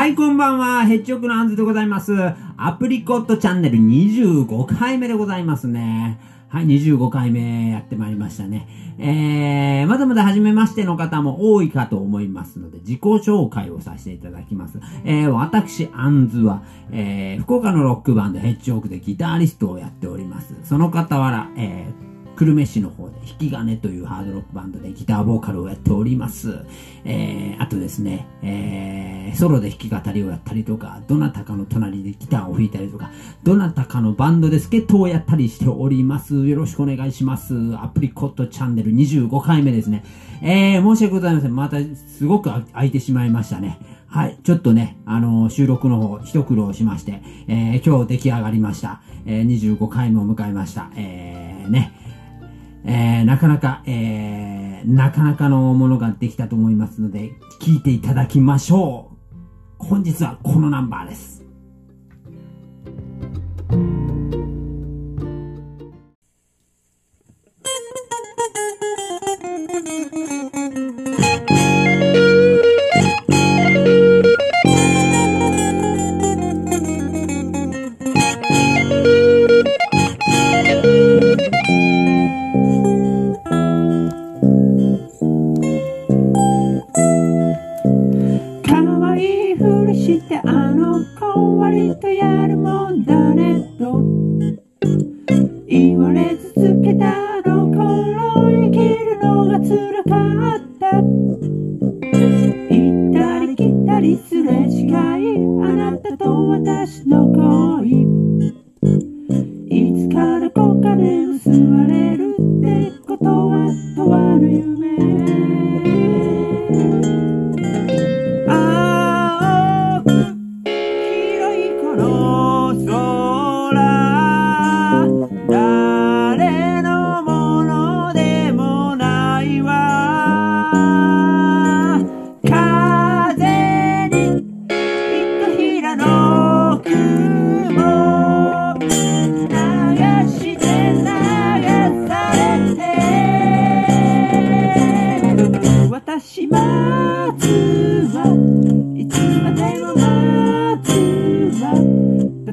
はい、こんばんは。ヘッジオクのアンズでございます。アプリコットチャンネル25回目でございますね。はい、25回目やってまいりましたね。えー、まだまだ初めましての方も多いかと思いますので、自己紹介をさせていただきます。えー、私、アンズは、えー、福岡のロックバンドヘッジオークでギタリストをやっております。その傍ら、えー、久留米市の方、引き金というハードロックバンドでギターボーカルをやっております。えー、あとですね、えー、ソロで弾き語りをやったりとか、どなたかの隣でギターを弾いたりとか、どなたかのバンドで助っ人をやったりしております。よろしくお願いします。アプリコットチャンネル25回目ですね。えー、申し訳ございません。また、すごく空いてしまいましたね。はい。ちょっとね、あのー、収録の方、一苦労しまして、えー、今日出来上がりました。えー、25回目を迎えました。えー、ね。えー、なかなか、えー、なかなかのものができたと思いますので、聞いていただきましょう。本日はこのナンバーです。してあの子割とやるもんだねと。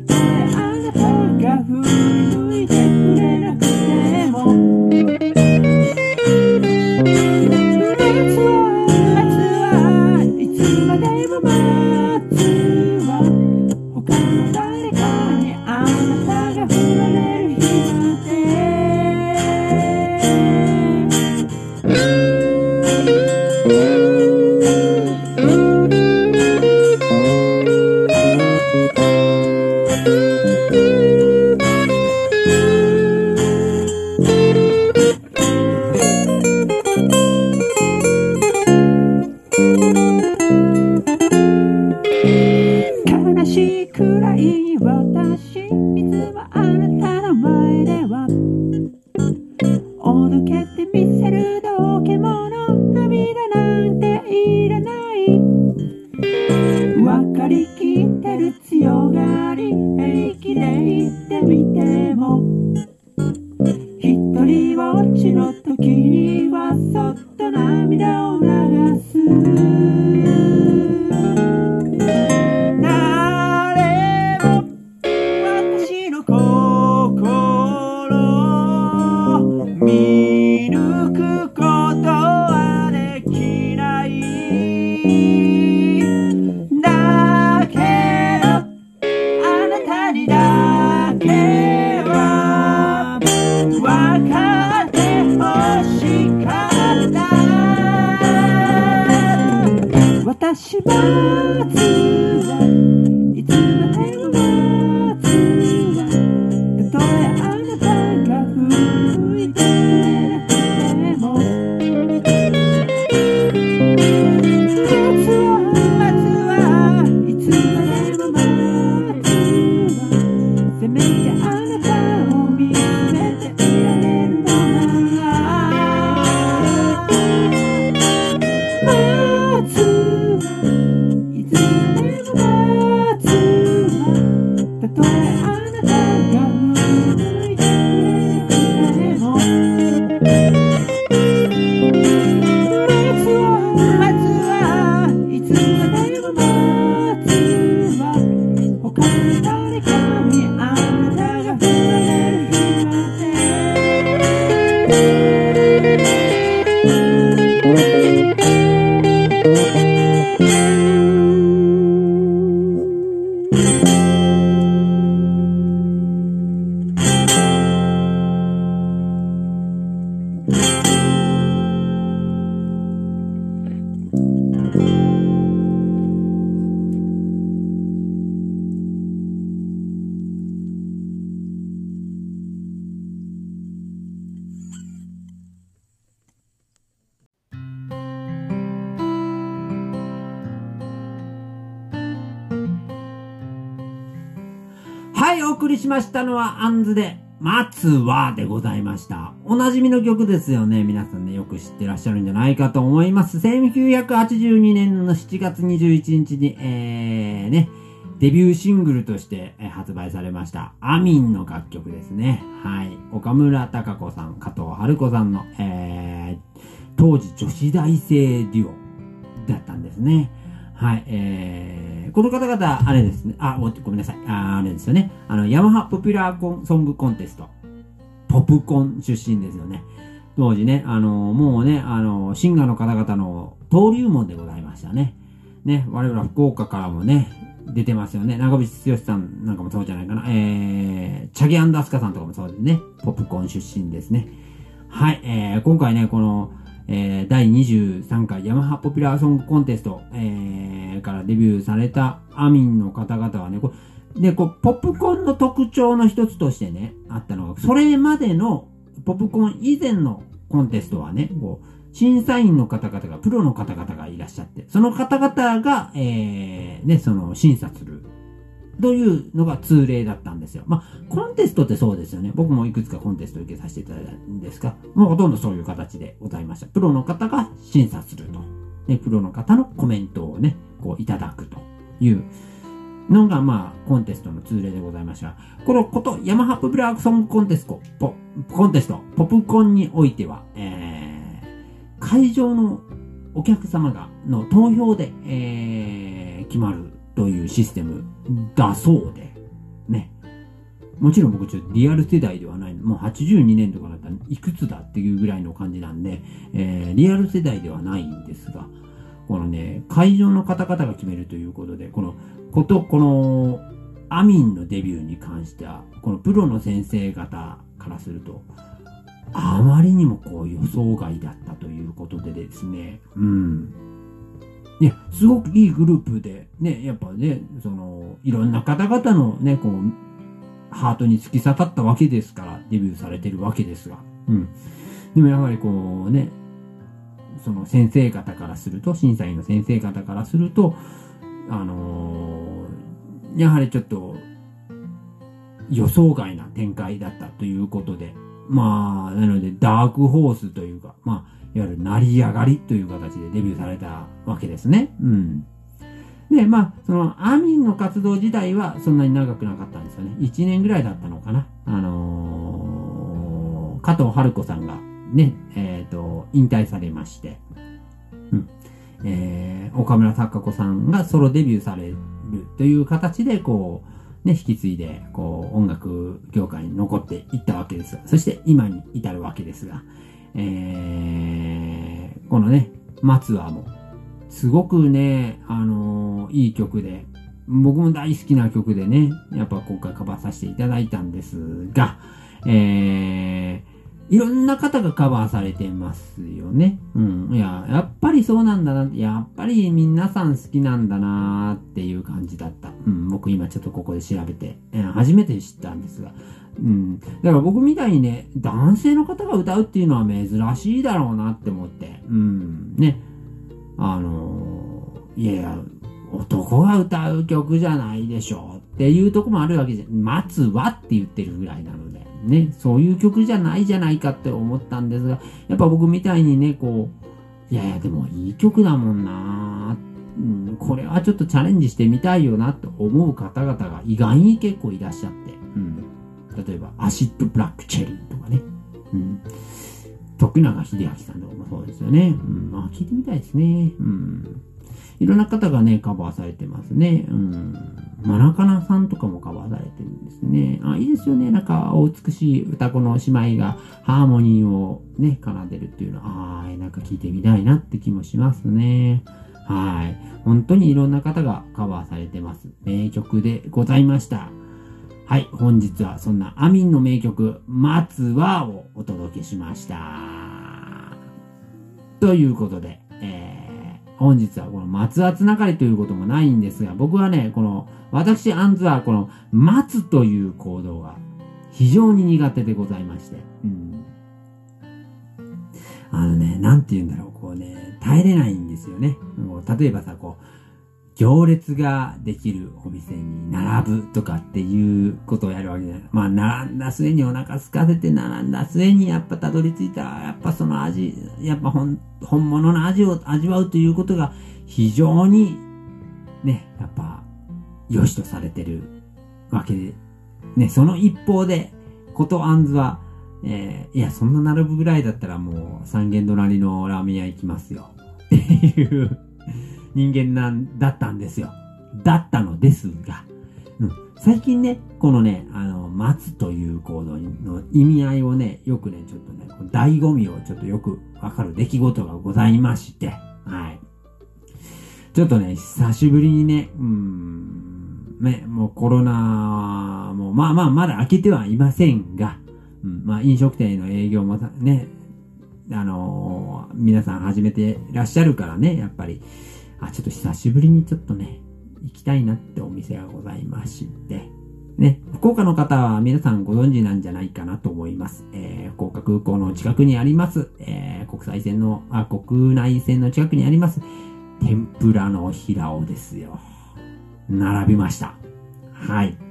But の時にはそっと涙を十八次はい、お送りしましたのは、アンズで、松はでございました。おなじみの曲ですよね。皆さんね、よく知ってらっしゃるんじゃないかと思います。1982年の7月21日に、えー、ね、デビューシングルとして発売されました、アミンの楽曲ですね。はい。岡村隆子さん、加藤春子さんの、えー、当時女子大生デュオだったんですね。はい、えー、この方々、あれですね、あ、ごめんなさい、ああれですよね、あの、ヤマハポピュラーコンソングコンテスト、ポップコン出身ですよね。当時ね、あの、もうね、あの、シンガーの方々の登竜門でございましたね。ね、我々福岡からもね、出てますよね。長渕剛さんなんかもそうじゃないかな。えー、チャゲアンダスカさんとかもそうですね。ポップコン出身ですね。はい、えー、今回ね、この、えー、第23回ヤマハポピュラーソングコンテスト、えー、からデビューされたアミンの方々はね、こで、こう、ポップコーンの特徴の一つとしてね、あったのが、それまでの、ポップコーン以前のコンテストはね、こう、審査員の方々が、プロの方々がいらっしゃって、その方々が、えー、ね、その、審査するというのが通例だったんですよ。まあ、コンテストってそうですよね。僕もいくつかコンテスト受けさせていただいたんですが、もうほとんどそういう形でございました。プロの方が審査すると。ね、プロの方のコメントをね、こういただくというのが、まあ、コンテストの通例でございました。このこと、ヤマハプブラークソングコンテスト、ポコンテスト、ポプコンにおいては、えー、会場のお客様が、の投票で、えー、決まるというシステムだそうで、ね。もちろん僕ちょっとリアル世代ではないもう82年とかだったらいくつだっていうぐらいの感じなんで、えー、リアル世代ではないんですが、このね、会場の方々が決めるということで、この、こと、この、アミンのデビューに関しては、このプロの先生方からすると、あまりにもこう予想外だったということでですね、うん。ね、すごくいいグループで、ね、やっぱね、その、いろんな方々のね、こう、ハートに突き刺さったわけですから、デビューされてるわけですが。うん。でもやはりこうね、その先生方からすると、審査員の先生方からすると、あのー、やはりちょっと、予想外な展開だったということで、まあ、なので、ダークホースというか、まあ、いわゆる成り上がりという形でデビューされたわけですね。うん。で、まあ、その、アミンの活動自体はそんなに長くなかったんですよね。1年ぐらいだったのかな。あのー、加藤春子さんがね、えっ、ー、と、引退されまして、うん。えー、岡村孝子さんがソロデビューされるという形で、こう、ね、引き継いで、こう、音楽業界に残っていったわけです。そして今に至るわけですが、えー、このね、松はもう、すごくね、あのー、いい曲で、僕も大好きな曲でね、やっぱ今回カバーさせていただいたんですが、えー、いろんな方がカバーされてますよね。うん。いや、やっぱりそうなんだな。やっぱり皆さん好きなんだなーっていう感じだった。うん。僕今ちょっとここで調べて、えー、初めて知ったんですが、うん。だから僕みたいにね、男性の方が歌うっていうのは珍しいだろうなって思って。うん。ね。あのー、いやいや、男が歌う曲じゃないでしょうっていうとこもあるわけじゃ、待つわって言ってるぐらいなので、ね。そういう曲じゃないじゃないかって思ったんですが、やっぱ僕みたいにね、こう、いやいや、でもいい曲だもんなうん、これはちょっとチャレンジしてみたいよなと思う方々が意外に結構いらっしゃって、うん。例えば、アシッドブラックチェリーとかね。うん。徳永秀明さんとかもそうですよね。うん。まあ、聞いてみたいですね。うん。いろんな方がね、カバーされてますね。うん。マナカナさんとかもカバーされてるんですね。あ、いいですよね。なんか、お美しい歌子の姉妹がハーモニーをね、奏でるっていうのは、ああ、なんか聞いてみたいなって気もしますね。はい。本当にいろんな方がカバーされてます。名曲でございました。はい、本日はそんなアミンの名曲、松はをお届けしました。ということで、本日はこの松はつながりということもないんですが、僕はね、この、私、アンズはこの、待つという行動が非常に苦手でございまして、うん。あのね、なんて言うんだろう、こうね、耐えれないんですよね。例えばさ、こう、行列ができるお店に並ぶとかっていうことをやるわけじゃない。まあ、並んだ末にお腹空かせて並んだ末にやっぱたどり着いたら、やっぱその味、やっぱ本、本物の味を味わうということが非常に、ね、やっぱ、良しとされてるわけで、ね、その一方で、ことあんずは、えー、いや、そんな並ぶぐらいだったらもう三軒隣のラーメン屋行きますよ。っていう人間なんだったんですよ。だったのですが、うん、最近ね、このね、あの、待つという行動の意味合いをね、よくね、ちょっとね、醍醐味をちょっとよくわかる出来事がございまして、はい。ちょっとね、久しぶりにね、うん、ね、もうコロナも、まあまあ、まだ開けてはいませんが、うん、まあ飲食店の営業もね、あのー、皆さん始めてらっしゃるからね、やっぱり、あ、ちょっと久しぶりにちょっとね、行きたいなってお店がございまして、ね、福岡の方は皆さんご存知なんじゃないかなと思います。えー、福岡空港の近くにあります、えー、国際線の、あ、国内線の近くにあります、天ぷらの平尾ですよ。並びました。はい。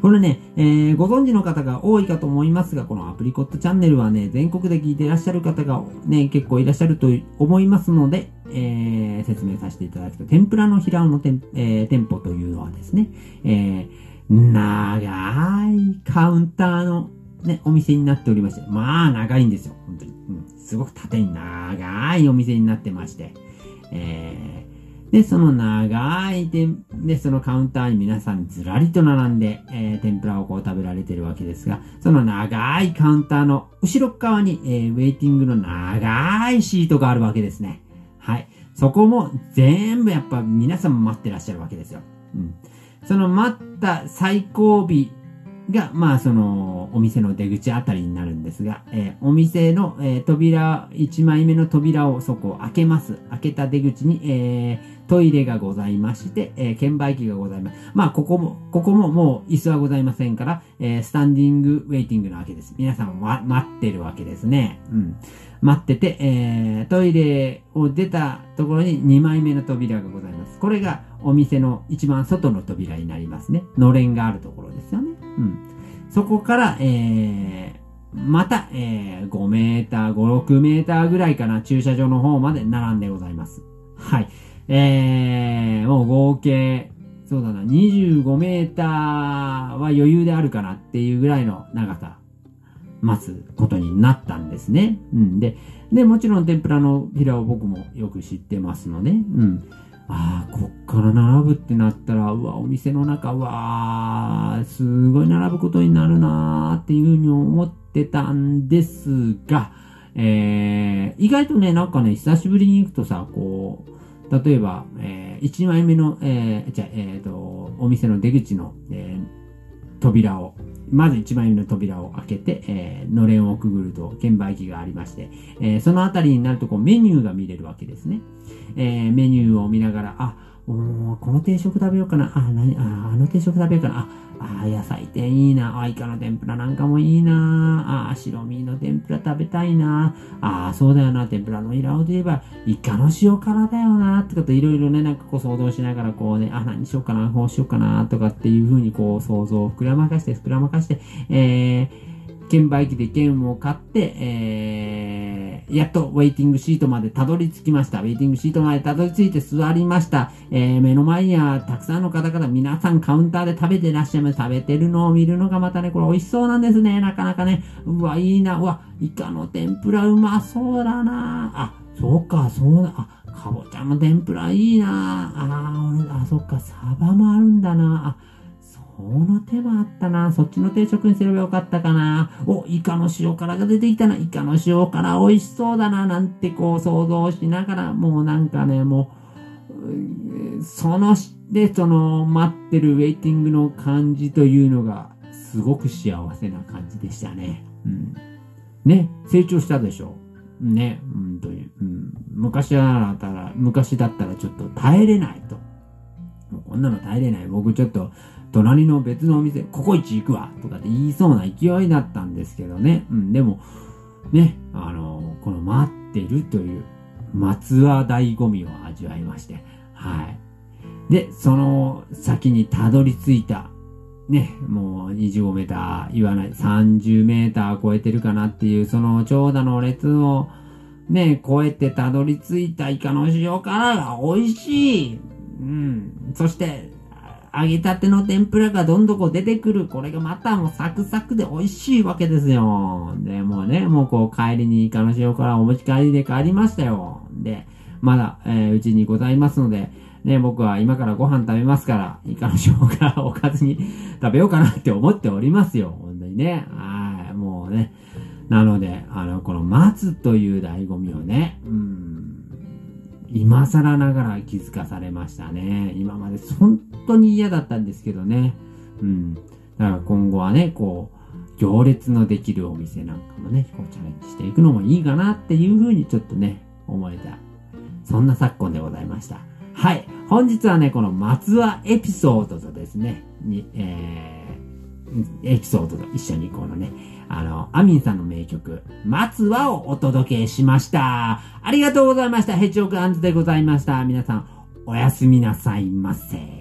これね、えー、ご存知の方が多いかと思いますが、このアプリコットチャンネルはね、全国で聞いていらっしゃる方がね、結構いらっしゃると思いますので、えー、説明させていただくと、天ぷらの平尾の店,、えー、店舗というのはですね、えー、長いカウンターのね、お店になっておりまして、まあ長いんですよ、本当に。うん、すごく縦に長いお店になってまして、えー、で、その長い天、で、そのカウンターに皆さんずらりと並んで、えー、天ぷらをこう食べられてるわけですが、その長いカウンターの後ろ側に、えー、ウェイティングの長いシートがあるわけですね。はい。そこも全部やっぱ皆さん待ってらっしゃるわけですよ。うん。その待った最後尾が、まあ、その、お店の出口あたりになるんですが、えー、お店の、えー、扉、1枚目の扉をそこを開けます。開けた出口に、えー、トイレがございまして、え、券売機がございます。まあ、ここも、ここももう椅子はございませんから、え、スタンディングウェイティングなわけです。皆さんは待ってるわけですね。うん。待ってて、え、トイレを出たところに2枚目の扉がございます。これがお店の一番外の扉になりますね。のれんがあるところですよね。うん。そこから、えー、また、えー、5メーター、5、6メーターぐらいかな、駐車場の方まで並んでございます。はい。えー、もう合計、そうだな、25メーターは余裕であるかなっていうぐらいの長さ、待つことになったんですね。うん。で、で、もちろん天ぷらのピラを僕もよく知ってますので、うん。ああ、こっから並ぶってなったら、うわ、お店の中、うわすごい並ぶことになるなーっていうふうに思ってたんですが、えー、意外とね、なんかね、久しぶりに行くとさ、こう、例えば、えー、1枚目の、えー、じゃえっ、ー、と、お店の出口の、えー、扉を、まず1枚目の扉を開けて、えー、のれんをくぐると券売機がありまして、えー、そのあたりになるとこうメニューが見れるわけですね。えー、メニューを見ながら、あ、おこの定食食べようかな。あ、なに、あ、あの定食食べようかな。あ、あ、野菜天いいな。あ、イカの天ぷらなんかもいいな。あ、白身の天ぷら食べたいな。あ、そうだよな。天ぷらのイラオで言えば、イカの塩辛だよな。ってこといろいろね、なんかこう想像しながらこうね、あ、何しようかな。こうしようかな。とかっていうふうにこう想像を膨らまかして、膨らまかして、えー、券売機で券を買って、えー、やっとウェイティングシートまでたどり着きました。ウェイティングシートまでたどり着いて座りました。えー、目の前にはたくさんの方々、皆さんカウンターで食べてらっしゃいます。食べてるのを見るのがまたね、これ美味しそうなんですね。なかなかね。うわ、いいな。うわ、イカの天ぷらうまそうだな。あ、そうか、そうだ。あ、かぼちゃの天ぷらいいな。あ、俺あ、そっか、サバもあるんだな。あ、の手はあったな。そっちの定食にすればよかったかな。お、イカの塩辛が出てきたな。イカの塩辛美味しそうだな。なんてこう想像しながら、もうなんかね、もう、その、で、その、待ってるウェイティングの感じというのが、すごく幸せな感じでしたね。うん。ね、成長したでしょ。ね、本当に。うん。昔だったら、昔だったらちょっと耐えれないと。もうこんなの耐えれない。僕ちょっと、隣の別のお店、ココイチ行くわとかって言いそうな勢いだったんですけどね。うん、でも、ね、あの、この待ってるという、松は醍醐味を味わいまして、はい。で、その先にたどり着いた、ね、もう25メーター言わない、30メーター超えてるかなっていう、その長蛇の列を、ね、超えてたどり着いたイカの塩辛が美味しい。うん。そして、揚げたての天ぷらがどんどこ出てくる。これがまたもうサクサクで美味しいわけですよ。で、もうね、もうこう帰りにイカの塩辛お持ち帰りで帰りましたよ。で、まだ、えー、うちにございますので、ね、僕は今からご飯食べますから、イカの塩辛おかずに食べようかなって思っておりますよ。本当にね。はい、もうね。なので、あの、この待つという醍醐味をね、うん、今更ながら気づかされましたね。今まで本当に嫌だったんですけどね。うん。だから今後はね、こう、行列のできるお店なんかもね、こうチャレンジしていくのもいいかなっていうふうにちょっとね、思えた。そんな昨今でございました。はい。本日はね、この松葉エピソードとですね、に、えー、エピソードと一緒にこのね、あの、アミンさんの名曲、松葉をお届けしました。ありがとうございました。ヘッジオクアンズでございました。皆さん、おやすみなさいませ。